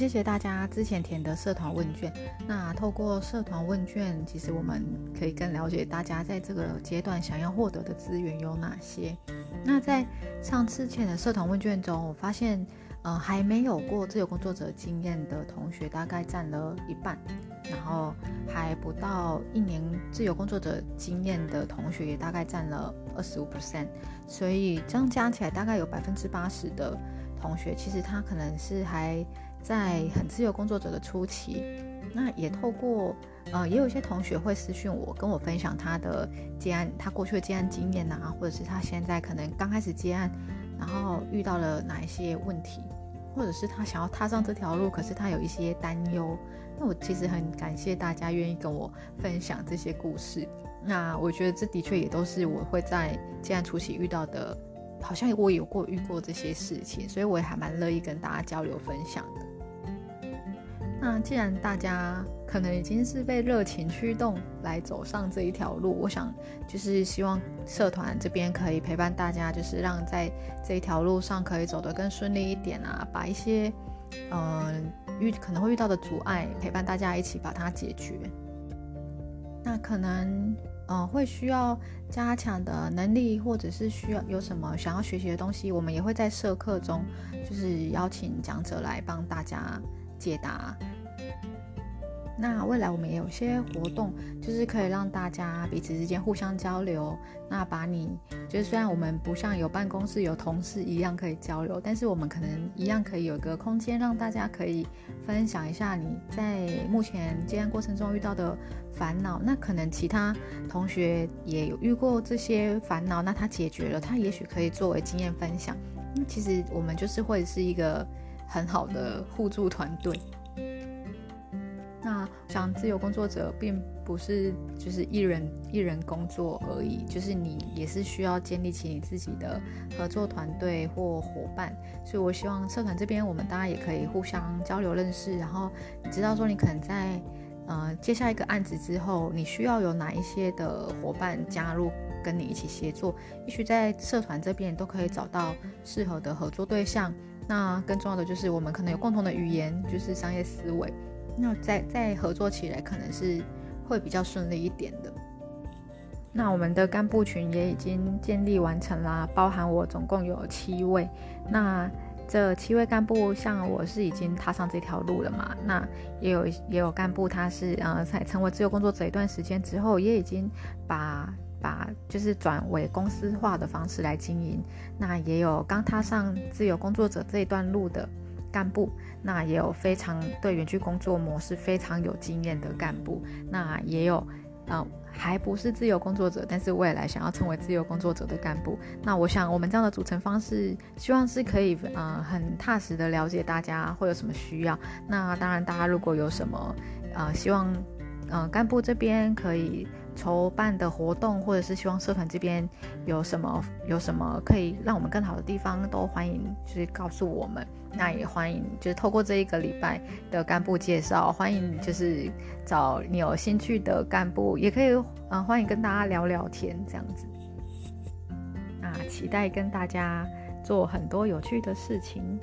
谢谢大家之前填的社团问卷。那透过社团问卷，其实我们可以更了解大家在这个阶段想要获得的资源有哪些。那在上次填的社团问卷中，我发现，呃，还没有过自由工作者经验的同学大概占了一半，然后还不到一年自由工作者经验的同学也大概占了二十五 percent，所以这样加起来大概有百分之八十的同学，其实他可能是还。在很自由工作者的初期，那也透过呃，也有一些同学会私讯我，跟我分享他的接案，他过去的接案经验啊，或者是他现在可能刚开始接案，然后遇到了哪一些问题，或者是他想要踏上这条路，可是他有一些担忧。那我其实很感谢大家愿意跟我分享这些故事。那我觉得这的确也都是我会在接案初期遇到的，好像我有过遇过这些事情，所以我也还蛮乐意跟大家交流分享的。那既然大家可能已经是被热情驱动来走上这一条路，我想就是希望社团这边可以陪伴大家，就是让在这一条路上可以走得更顺利一点啊，把一些嗯遇可能会遇到的阻碍陪伴大家一起把它解决。那可能嗯会需要加强的能力，或者是需要有什么想要学习的东西，我们也会在社课中就是邀请讲者来帮大家解答。那未来我们也有些活动，就是可以让大家彼此之间互相交流。那把你，就是虽然我们不像有办公室有同事一样可以交流，但是我们可能一样可以有一个空间，让大家可以分享一下你在目前接案过程中遇到的烦恼。那可能其他同学也有遇过这些烦恼，那他解决了，他也许可以作为经验分享。其实我们就是会是一个很好的互助团队。那像自由工作者，并不是就是一人一人工作而已，就是你也是需要建立起你自己的合作团队或伙伴。所以我希望社团这边，我们大家也可以互相交流认识，然后你知道说你可能在呃接下一个案子之后，你需要有哪一些的伙伴加入跟你一起协作，也许在社团这边都可以找到适合的合作对象。那更重要的就是我们可能有共同的语言，就是商业思维。那再再合作起来，可能是会比较顺利一点的。那我们的干部群也已经建立完成啦，包含我总共有七位。那这七位干部，像我是已经踏上这条路了嘛？那也有也有干部，他是呃在成为自由工作者一段时间之后，也已经把把就是转为公司化的方式来经营。那也有刚踏上自由工作者这一段路的。干部，那也有非常对远距工作模式非常有经验的干部，那也有，呃，还不是自由工作者，但是未来想要成为自由工作者的干部。那我想，我们这样的组成方式，希望是可以，嗯，很踏实的了解大家会有什么需要。那当然，大家如果有什么，呃，希望，嗯，干部这边可以。筹办的活动，或者是希望社团这边有什么有什么可以让我们更好的地方，都欢迎就是告诉我们。那也欢迎就是透过这一个礼拜的干部介绍，欢迎就是找你有兴趣的干部，也可以嗯欢迎跟大家聊聊天这样子。那期待跟大家做很多有趣的事情。